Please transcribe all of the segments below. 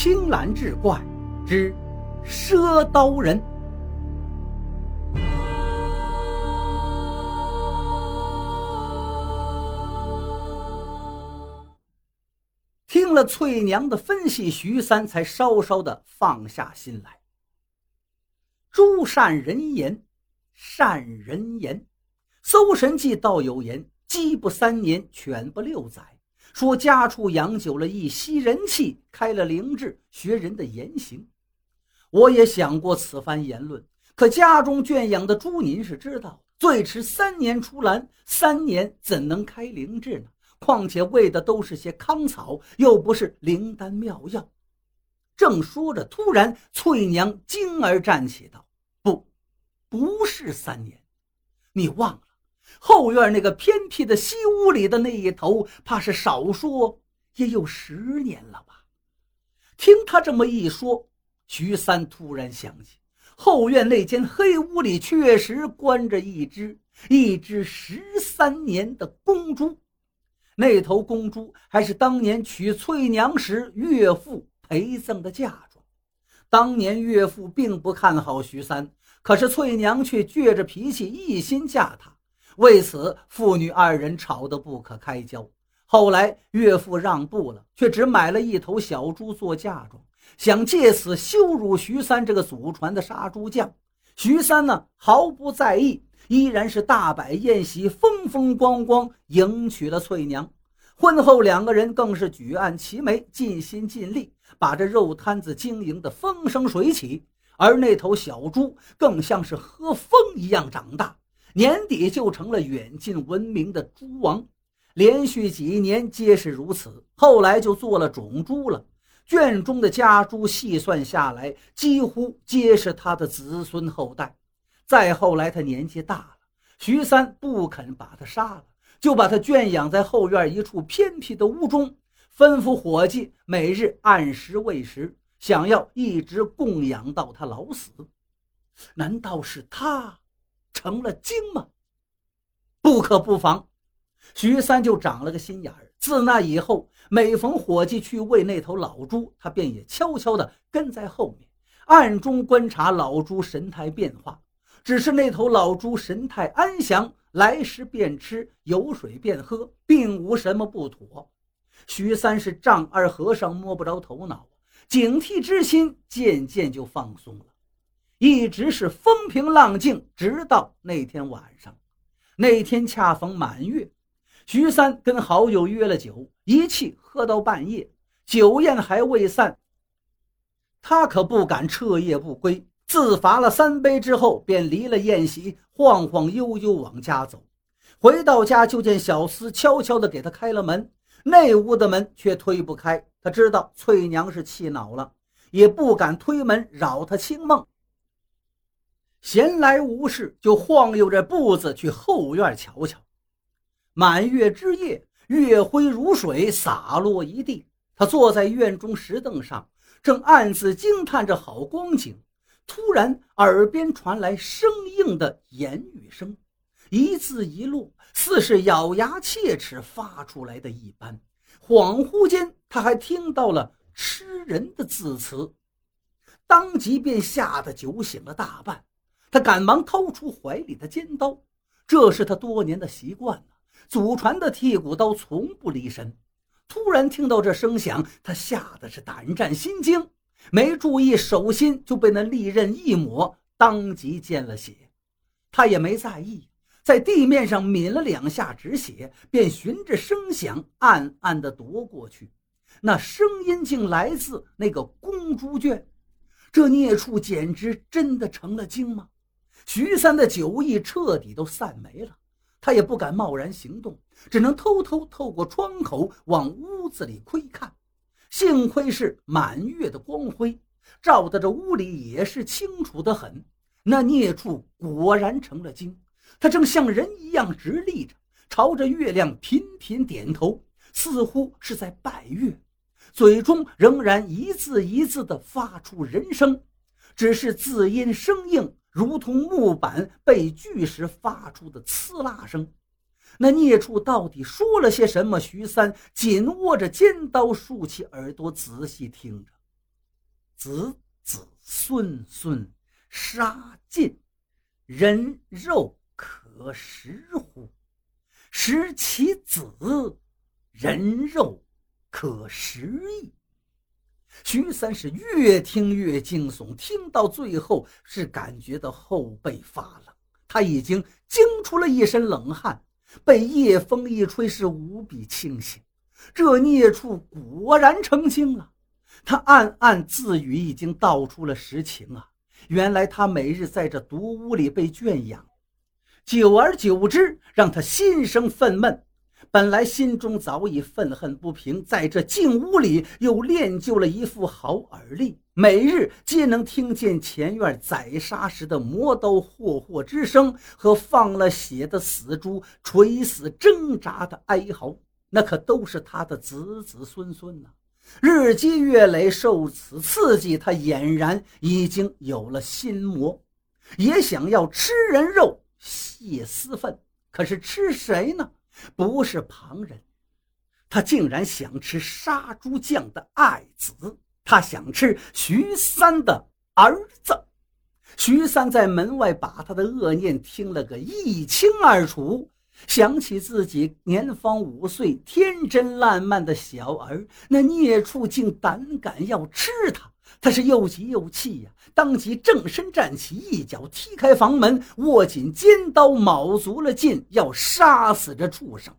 青蓝志怪之赊刀人。听了翠娘的分析，徐三才稍稍的放下心来。诸善人言，善人言，《搜神记》道有言：“鸡不三年，犬不六载。”说家畜养久了，一吸人气，开了灵智，学人的言行。我也想过此番言论，可家中圈养的猪，您是知道，最迟三年出栏，三年怎能开灵智呢？况且喂的都是些糠草，又不是灵丹妙药。正说着，突然翠娘惊而站起，道：“不，不是三年，你忘了。”后院那个偏僻的西屋里的那一头，怕是少说也有十年了吧？听他这么一说，徐三突然想起，后院那间黑屋里确实关着一只一只十三年的公猪，那头公猪还是当年娶翠娘时岳父陪赠的嫁妆。当年岳父并不看好徐三，可是翠娘却倔着脾气，一心嫁他。为此，父女二人吵得不可开交。后来岳父让步了，却只买了一头小猪做嫁妆，想借此羞辱徐三这个祖传的杀猪匠。徐三呢，毫不在意，依然是大摆宴席，风风光光迎娶了翠娘。婚后，两个人更是举案齐眉，尽心尽力，把这肉摊子经营得风生水起。而那头小猪，更像是喝风一样长大。年底就成了远近闻名的猪王，连续几年皆是如此。后来就做了种猪了，圈中的家猪细算下来，几乎皆是他的子孙后代。再后来，他年纪大了，徐三不肯把他杀了，就把他圈养在后院一处偏僻的屋中，吩咐伙计每日按时喂食，想要一直供养到他老死。难道是他？成了精吗？不可不防，徐三就长了个心眼儿。自那以后，每逢伙计去喂那头老猪，他便也悄悄地跟在后面，暗中观察老猪神态变化。只是那头老猪神态安详，来时便吃，有水便喝，并无什么不妥。徐三是丈二和尚摸不着头脑，警惕之心渐渐就放松了。一直是风平浪静，直到那天晚上。那天恰逢满月，徐三跟好友约了酒，一气喝到半夜，酒宴还未散。他可不敢彻夜不归，自罚了三杯之后，便离了宴席，晃晃悠悠往家走。回到家，就见小厮悄悄地给他开了门，内屋的门却推不开。他知道翠娘是气恼了，也不敢推门扰她清梦。闲来无事，就晃悠着步子去后院瞧瞧。满月之夜，月辉如水洒落一地。他坐在院中石凳上，正暗自惊叹着好光景。突然，耳边传来生硬的言语声，一字一落，似是咬牙切齿发出来的一般。恍惚间，他还听到了吃人的字词，当即便吓得酒醒了大半。他赶忙掏出怀里的尖刀，这是他多年的习惯了。祖传的剔骨刀从不离身。突然听到这声响，他吓得是胆战心惊，没注意手心就被那利刃一抹，当即见了血。他也没在意，在地面上抿了两下止血，便循着声响暗暗地踱过去。那声音竟来自那个公猪圈。这孽畜简直真的成了精吗？徐三的酒意彻底都散没了，他也不敢贸然行动，只能偷偷透过窗口往屋子里窥看。幸亏是满月的光辉，照得这屋里也是清楚的很。那孽畜果然成了精，他正像人一样直立着，朝着月亮频频点头，似乎是在拜月，嘴中仍然一字一字地发出人声，只是字音生硬。如同木板被锯时发出的刺啦声，那孽畜到底说了些什么？徐三紧握着尖刀，竖起耳朵仔细听着。子子孙孙杀尽，人肉可食乎？食其子，人肉可食矣。徐三是越听越惊悚，听到最后是感觉到后背发冷，他已经惊出了一身冷汗，被夜风一吹是无比清醒。这孽畜果然成精了，他暗暗自语，已经道出了实情啊！原来他每日在这毒屋里被圈养，久而久之，让他心生愤懑。本来心中早已愤恨不平，在这静屋里又练就了一副好耳力，每日皆能听见前院宰杀时的磨刀霍霍之声和放了血的死猪垂死挣扎的哀嚎。那可都是他的子子孙孙呐！日积月累，受此刺激，他俨然已经有了心魔，也想要吃人肉泄私愤。可是吃谁呢？不是旁人，他竟然想吃杀猪匠的爱子，他想吃徐三的儿子。徐三在门外把他的恶念听了个一清二楚。想起自己年方五岁、天真烂漫的小儿，那孽畜竟胆敢要吃他，他是又急又气呀！当即正身站起，一脚踢开房门，握紧尖刀，卯足了劲要杀死这畜生。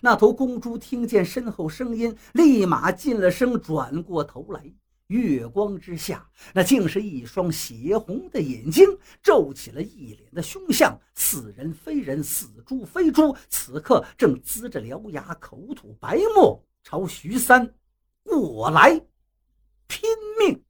那头公猪听见身后声音，立马进了声，转过头来。月光之下，那竟是一双血红的眼睛，皱起了一脸的凶相，似人非人，似猪非猪。此刻正呲着獠牙，口吐白沫，朝徐三过来拼命。